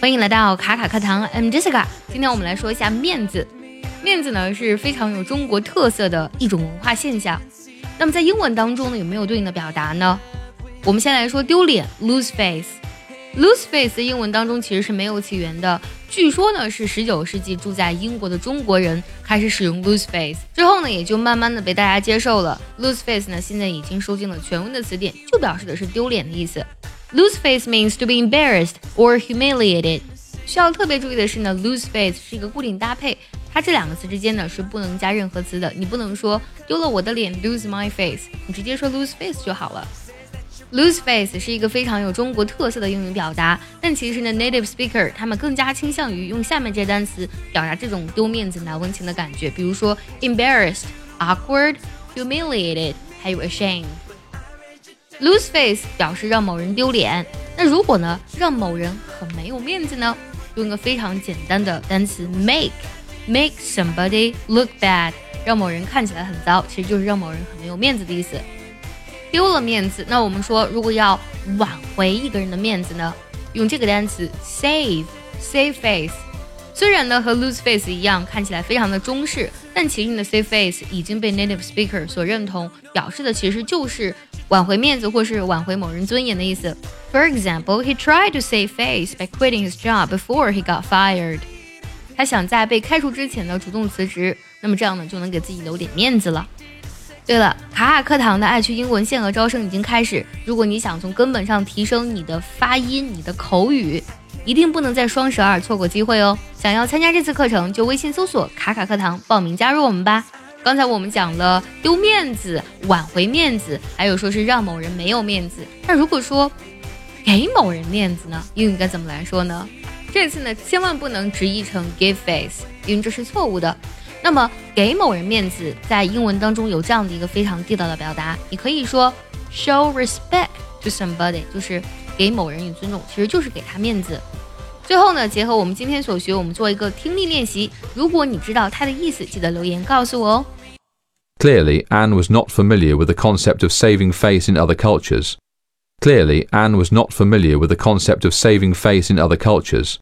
欢迎来到卡卡课堂，I'm Jessica。今天我们来说一下面子。面子呢是非常有中国特色的一种文化现象。那么在英文当中呢，有没有对应的表达呢？我们先来说丢脸，lose face。lose face 在英文当中其实是没有起源的，据说呢是十九世纪住在英国的中国人开始使用 lose face 之后呢，也就慢慢的被大家接受了。lose face 呢现在已经收进了全文的词典，就表示的是丢脸的意思。Lose face means to be embarrassed or humiliated。需要特别注意的是呢，lose face 是一个固定搭配，它这两个词之间呢是不能加任何词的，你不能说丢了我的脸 lose my face，你直接说 lose face 就好了。Lose face 是一个非常有中国特色的英语表达，但其实呢，native speaker 他们更加倾向于用下面这些单词表达这种丢面子难为情的感觉，比如说 embarrassed、awkward、humiliated，还有 ashamed。Lose face 表示让某人丢脸，那如果呢让某人很没有面子呢？用一个非常简单的单词 make，make somebody look bad，让某人看起来很糟，其实就是让某人很没有面子的意思。丢了面子，那我们说，如果要挽回一个人的面子呢，用这个单词 save，save face。虽然呢和 lose face 一样，看起来非常的中式，但其实你的 save face 已经被 native speaker 所认同，表示的其实就是挽回面子或是挽回某人尊严的意思。For example, he tried to save face by quitting his job before he got fired。他想在被开除之前呢主动辞职，那么这样呢就能给自己留点面子了。对了，卡卡课堂的爱趣英文限额招生已经开始。如果你想从根本上提升你的发音、你的口语，一定不能在双十二错过机会哦！想要参加这次课程，就微信搜索“卡卡课堂”报名加入我们吧。刚才我们讲了丢面子、挽回面子，还有说是让某人没有面子。那如果说给某人面子呢？英语该怎么来说呢？这次呢，千万不能直译成 give face，因为这是错误的。那么，给某人面子，在英文当中有这样的一个非常地道的表达，你可以说 show respect to somebody，就是给某人以尊重，其实就是给他面子。最后呢，结合我们今天所学，我们做一个听力练习。如果你知道它的意思，记得留言告诉我哦。Clearly, Anne was not familiar with the concept of saving face in other cultures. Clearly, Anne was not familiar with the concept of saving face in other cultures.